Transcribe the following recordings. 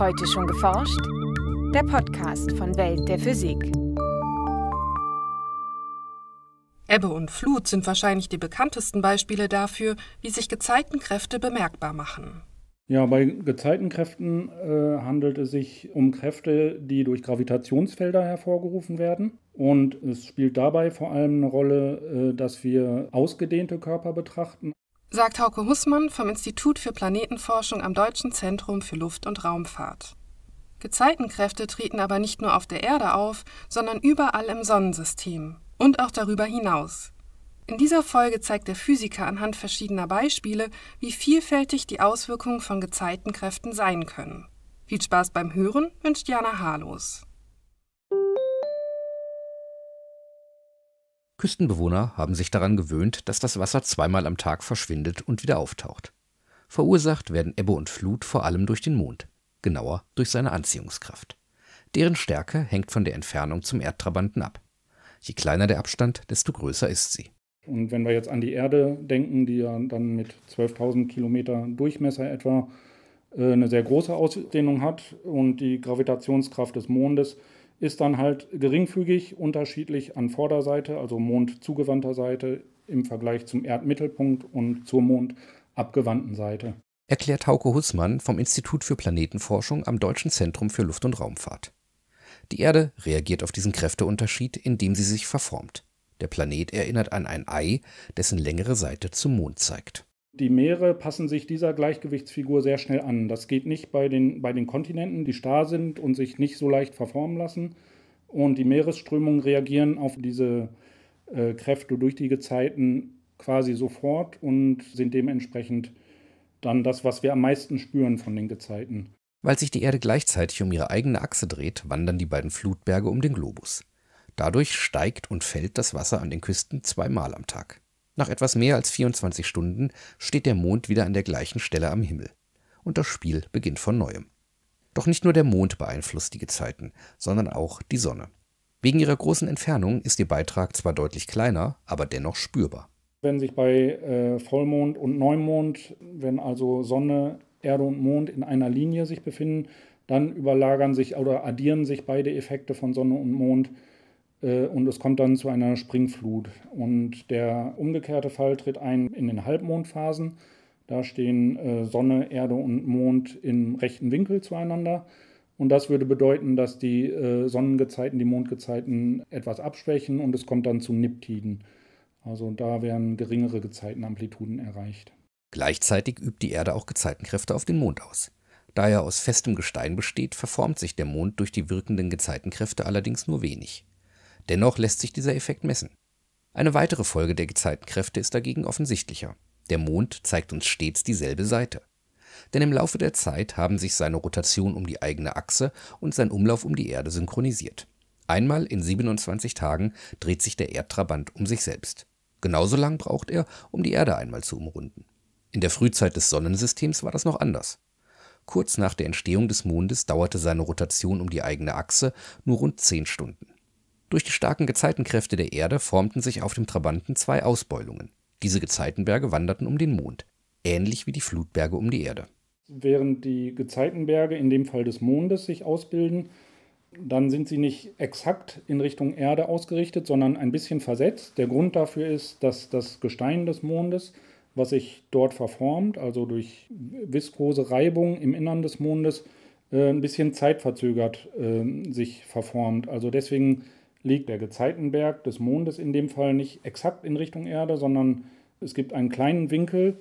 Heute schon geforscht? Der Podcast von Welt der Physik. Ebbe und Flut sind wahrscheinlich die bekanntesten Beispiele dafür, wie sich Gezeitenkräfte bemerkbar machen. Ja, bei Gezeitenkräften äh, handelt es sich um Kräfte, die durch Gravitationsfelder hervorgerufen werden. Und es spielt dabei vor allem eine Rolle, äh, dass wir ausgedehnte Körper betrachten. Sagt Hauke Hussmann vom Institut für Planetenforschung am Deutschen Zentrum für Luft- und Raumfahrt. Gezeitenkräfte treten aber nicht nur auf der Erde auf, sondern überall im Sonnensystem und auch darüber hinaus. In dieser Folge zeigt der Physiker anhand verschiedener Beispiele, wie vielfältig die Auswirkungen von Gezeitenkräften sein können. Viel Spaß beim Hören wünscht Jana Harlos. Küstenbewohner haben sich daran gewöhnt, dass das Wasser zweimal am Tag verschwindet und wieder auftaucht. Verursacht werden Ebbe und Flut vor allem durch den Mond, genauer durch seine Anziehungskraft. Deren Stärke hängt von der Entfernung zum Erdtrabanten ab. Je kleiner der Abstand, desto größer ist sie. Und wenn wir jetzt an die Erde denken, die ja dann mit 12.000 Kilometer Durchmesser etwa äh, eine sehr große Ausdehnung hat und die Gravitationskraft des Mondes ist dann halt geringfügig unterschiedlich an Vorderseite, also mondzugewandter Seite im Vergleich zum Erdmittelpunkt und zur mondabgewandten Seite. Erklärt Hauke Hussmann vom Institut für Planetenforschung am Deutschen Zentrum für Luft- und Raumfahrt. Die Erde reagiert auf diesen Kräfteunterschied, indem sie sich verformt. Der Planet erinnert an ein Ei, dessen längere Seite zum Mond zeigt. Die Meere passen sich dieser Gleichgewichtsfigur sehr schnell an. Das geht nicht bei den, bei den Kontinenten, die starr sind und sich nicht so leicht verformen lassen. Und die Meeresströmungen reagieren auf diese äh, Kräfte durch die Gezeiten quasi sofort und sind dementsprechend dann das, was wir am meisten spüren von den Gezeiten. Weil sich die Erde gleichzeitig um ihre eigene Achse dreht, wandern die beiden Flutberge um den Globus. Dadurch steigt und fällt das Wasser an den Küsten zweimal am Tag. Nach etwas mehr als 24 Stunden steht der Mond wieder an der gleichen Stelle am Himmel. Und das Spiel beginnt von neuem. Doch nicht nur der Mond beeinflusst die Gezeiten, sondern auch die Sonne. Wegen ihrer großen Entfernung ist ihr Beitrag zwar deutlich kleiner, aber dennoch spürbar. Wenn sich bei äh, Vollmond und Neumond, wenn also Sonne, Erde und Mond in einer Linie sich befinden, dann überlagern sich oder addieren sich beide Effekte von Sonne und Mond und es kommt dann zu einer Springflut. Und der umgekehrte Fall tritt ein in den Halbmondphasen. Da stehen äh, Sonne, Erde und Mond im rechten Winkel zueinander. Und das würde bedeuten, dass die äh, Sonnengezeiten, die Mondgezeiten etwas abschwächen und es kommt dann zu Niptiden. Also da werden geringere Gezeitenamplituden erreicht. Gleichzeitig übt die Erde auch Gezeitenkräfte auf den Mond aus. Da er aus festem Gestein besteht, verformt sich der Mond durch die wirkenden Gezeitenkräfte allerdings nur wenig. Dennoch lässt sich dieser Effekt messen. Eine weitere Folge der Gezeitenkräfte ist dagegen offensichtlicher. Der Mond zeigt uns stets dieselbe Seite. Denn im Laufe der Zeit haben sich seine Rotation um die eigene Achse und sein Umlauf um die Erde synchronisiert. Einmal in 27 Tagen dreht sich der Erdtrabant um sich selbst. Genauso lang braucht er, um die Erde einmal zu umrunden. In der Frühzeit des Sonnensystems war das noch anders. Kurz nach der Entstehung des Mondes dauerte seine Rotation um die eigene Achse nur rund 10 Stunden. Durch die starken Gezeitenkräfte der Erde formten sich auf dem Trabanten zwei Ausbeulungen. Diese Gezeitenberge wanderten um den Mond, ähnlich wie die Flutberge um die Erde. Während die Gezeitenberge in dem Fall des Mondes sich ausbilden, dann sind sie nicht exakt in Richtung Erde ausgerichtet, sondern ein bisschen versetzt. Der Grund dafür ist, dass das Gestein des Mondes, was sich dort verformt, also durch viskose Reibung im Innern des Mondes, äh, ein bisschen zeitverzögert äh, sich verformt. Also deswegen liegt der Gezeitenberg des Mondes in dem Fall nicht exakt in Richtung Erde, sondern es gibt einen kleinen Winkel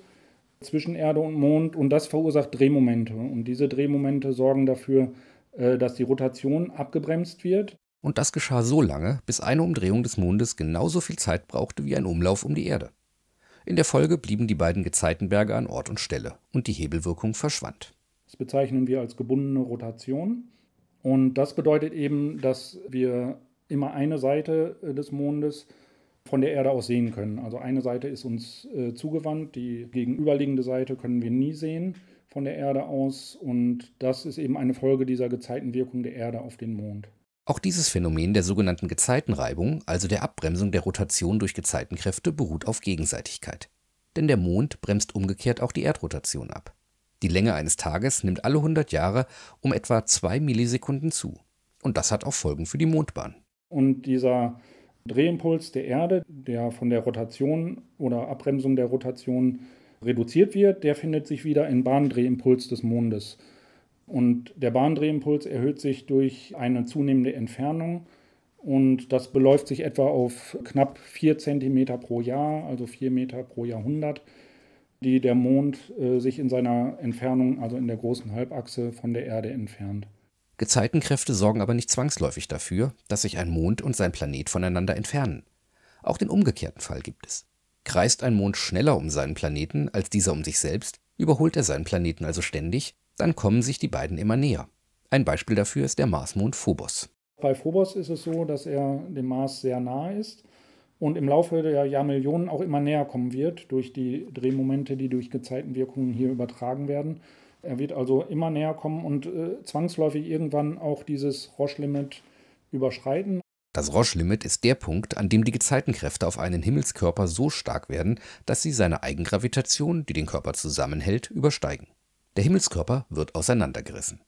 zwischen Erde und Mond und das verursacht Drehmomente. Und diese Drehmomente sorgen dafür, äh, dass die Rotation abgebremst wird. Und das geschah so lange, bis eine Umdrehung des Mondes genauso viel Zeit brauchte wie ein Umlauf um die Erde. In der Folge blieben die beiden Gezeitenberge an Ort und Stelle und die Hebelwirkung verschwand. Das bezeichnen wir als gebundene Rotation. Und das bedeutet eben, dass wir immer eine Seite äh, des Mondes von der Erde aus sehen können. Also eine Seite ist uns äh, zugewandt, die gegenüberliegende Seite können wir nie sehen von der Erde aus und das ist eben eine Folge dieser Gezeitenwirkung der Erde auf den Mond. Auch dieses Phänomen der sogenannten Gezeitenreibung, also der Abbremsung der Rotation durch Gezeitenkräfte, beruht auf Gegenseitigkeit. Denn der Mond bremst umgekehrt auch die Erdrotation ab. Die Länge eines Tages nimmt alle 100 Jahre um etwa 2 Millisekunden zu. Und das hat auch Folgen für die Mondbahn. Und dieser Drehimpuls der Erde, der von der Rotation oder Abbremsung der Rotation reduziert wird, der findet sich wieder im Bahndrehimpuls des Mondes. Und der Bahndrehimpuls erhöht sich durch eine zunehmende Entfernung und das beläuft sich etwa auf knapp 4 cm pro Jahr, also 4 Meter pro Jahrhundert, die der Mond äh, sich in seiner Entfernung, also in der großen Halbachse von der Erde entfernt. Gezeitenkräfte sorgen aber nicht zwangsläufig dafür, dass sich ein Mond und sein Planet voneinander entfernen. Auch den umgekehrten Fall gibt es. Kreist ein Mond schneller um seinen Planeten als dieser um sich selbst, überholt er seinen Planeten also ständig, dann kommen sich die beiden immer näher. Ein Beispiel dafür ist der Marsmond Phobos. Bei Phobos ist es so, dass er dem Mars sehr nahe ist und im Laufe der Jahrmillionen auch immer näher kommen wird durch die Drehmomente, die durch Gezeitenwirkungen hier übertragen werden. Er wird also immer näher kommen und äh, zwangsläufig irgendwann auch dieses Roche-Limit überschreiten. Das Roche-Limit ist der Punkt, an dem die Gezeitenkräfte auf einen Himmelskörper so stark werden, dass sie seine Eigengravitation, die den Körper zusammenhält, übersteigen. Der Himmelskörper wird auseinandergerissen.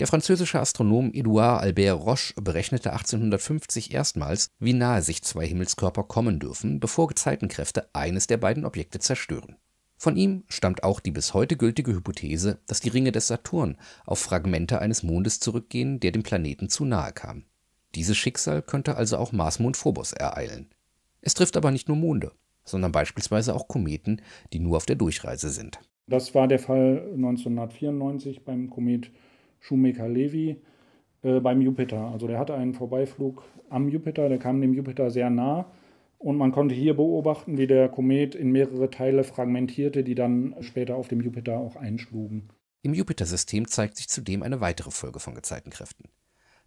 Der französische Astronom Edouard Albert Roche berechnete 1850 erstmals, wie nahe sich zwei Himmelskörper kommen dürfen, bevor Gezeitenkräfte eines der beiden Objekte zerstören. Von ihm stammt auch die bis heute gültige Hypothese, dass die Ringe des Saturn auf Fragmente eines Mondes zurückgehen, der dem Planeten zu nahe kam. Dieses Schicksal könnte also auch Marsmond Phobos ereilen. Es trifft aber nicht nur Monde, sondern beispielsweise auch Kometen, die nur auf der Durchreise sind. Das war der Fall 1994 beim Komet Shoemaker-Levy äh, beim Jupiter. Also der hatte einen Vorbeiflug am Jupiter, der kam dem Jupiter sehr nah und man konnte hier beobachten, wie der Komet in mehrere Teile fragmentierte, die dann später auf dem Jupiter auch einschlugen. Im Jupitersystem zeigt sich zudem eine weitere Folge von Gezeitenkräften.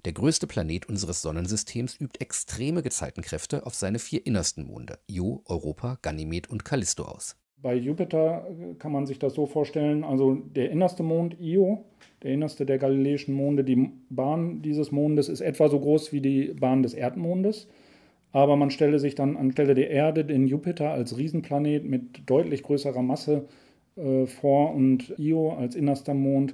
Der größte Planet unseres Sonnensystems übt extreme Gezeitenkräfte auf seine vier innersten Monde, Io, Europa, Ganymed und Callisto aus. Bei Jupiter kann man sich das so vorstellen, also der innerste Mond Io, der innerste der galileischen Monde, die Bahn dieses Mondes ist etwa so groß wie die Bahn des Erdmondes. Aber man stelle sich dann anstelle der Erde den Jupiter als Riesenplanet mit deutlich größerer Masse äh, vor und Io als innerster Mond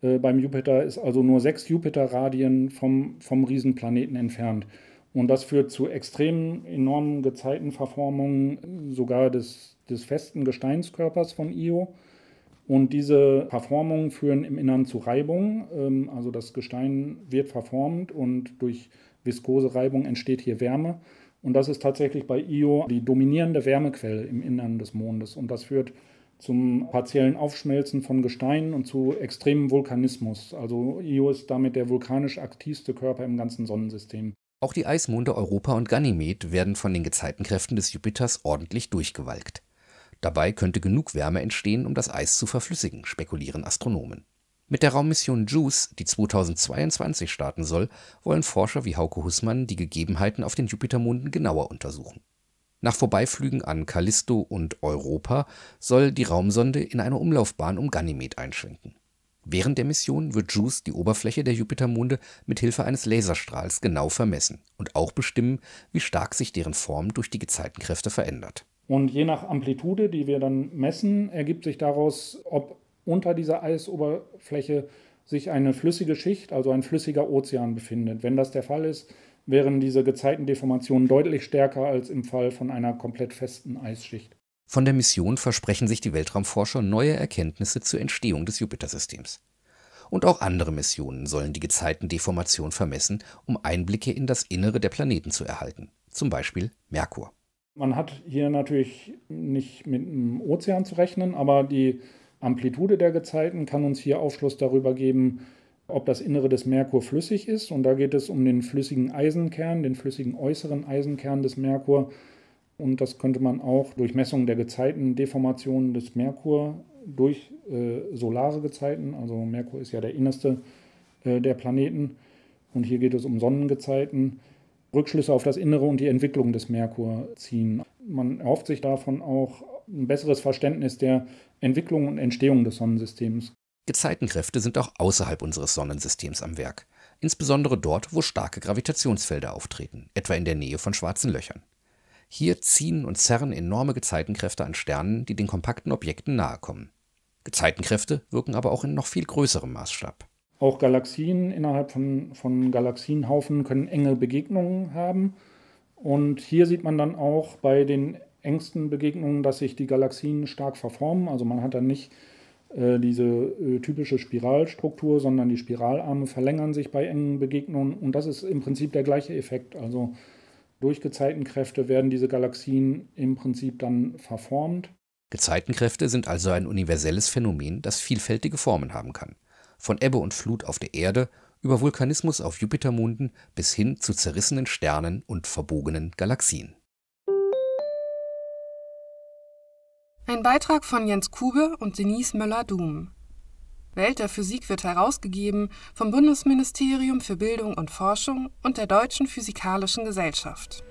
äh, beim Jupiter ist also nur sechs Jupiterradien vom, vom Riesenplaneten entfernt. Und das führt zu extremen, enormen Gezeitenverformungen sogar des, des festen Gesteinskörpers von Io. Und diese Verformungen führen im Innern zu Reibung. Ähm, also das Gestein wird verformt und durch viskose Reibung entsteht hier Wärme. Und das ist tatsächlich bei Io die dominierende Wärmequelle im Innern des Mondes. Und das führt zum partiellen Aufschmelzen von Gesteinen und zu extremem Vulkanismus. Also Io ist damit der vulkanisch aktivste Körper im ganzen Sonnensystem. Auch die Eismonde Europa und Ganymed werden von den Gezeitenkräften des Jupiters ordentlich durchgewalkt. Dabei könnte genug Wärme entstehen, um das Eis zu verflüssigen, spekulieren Astronomen. Mit der Raummission JUICE, die 2022 starten soll, wollen Forscher wie Hauke Hussmann die Gegebenheiten auf den Jupitermonden genauer untersuchen. Nach Vorbeiflügen an Callisto und Europa soll die Raumsonde in eine Umlaufbahn um Ganymed einschwenken. Während der Mission wird JUICE die Oberfläche der Jupitermonde mit Hilfe eines Laserstrahls genau vermessen und auch bestimmen, wie stark sich deren Form durch die Gezeitenkräfte verändert. Und je nach Amplitude, die wir dann messen, ergibt sich daraus, ob unter dieser Eisoberfläche sich eine flüssige Schicht, also ein flüssiger Ozean befindet. Wenn das der Fall ist, wären diese Gezeitendeformationen deutlich stärker als im Fall von einer komplett festen Eisschicht. Von der Mission versprechen sich die Weltraumforscher neue Erkenntnisse zur Entstehung des Jupitersystems. Und auch andere Missionen sollen die Gezeitendeformation vermessen, um Einblicke in das Innere der Planeten zu erhalten, zum Beispiel Merkur. Man hat hier natürlich nicht mit einem Ozean zu rechnen, aber die Amplitude der Gezeiten kann uns hier Aufschluss darüber geben, ob das Innere des Merkur flüssig ist. Und da geht es um den flüssigen Eisenkern, den flüssigen äußeren Eisenkern des Merkur. Und das könnte man auch durch Messungen der Gezeitendeformation des Merkur durch äh, solare Gezeiten, also Merkur ist ja der innerste äh, der Planeten, und hier geht es um Sonnengezeiten, Rückschlüsse auf das Innere und die Entwicklung des Merkur ziehen. Man erhofft sich davon auch ein besseres Verständnis der Entwicklung und Entstehung des Sonnensystems. Gezeitenkräfte sind auch außerhalb unseres Sonnensystems am Werk, insbesondere dort, wo starke Gravitationsfelder auftreten, etwa in der Nähe von schwarzen Löchern. Hier ziehen und zerren enorme Gezeitenkräfte an Sternen, die den kompakten Objekten nahe kommen. Gezeitenkräfte wirken aber auch in noch viel größerem Maßstab. Auch Galaxien innerhalb von, von Galaxienhaufen können enge Begegnungen haben. Und hier sieht man dann auch bei den engsten Begegnungen, dass sich die Galaxien stark verformen. Also man hat dann nicht äh, diese äh, typische Spiralstruktur, sondern die Spiralarme verlängern sich bei engen Begegnungen. Und das ist im Prinzip der gleiche Effekt. Also durch Gezeitenkräfte werden diese Galaxien im Prinzip dann verformt. Gezeitenkräfte sind also ein universelles Phänomen, das vielfältige Formen haben kann. Von Ebbe und Flut auf der Erde über Vulkanismus auf Jupitermonden bis hin zu zerrissenen Sternen und verbogenen Galaxien. Ein Beitrag von Jens Kube und Denise Möller-Dum. Welt der Physik wird herausgegeben vom Bundesministerium für Bildung und Forschung und der Deutschen Physikalischen Gesellschaft.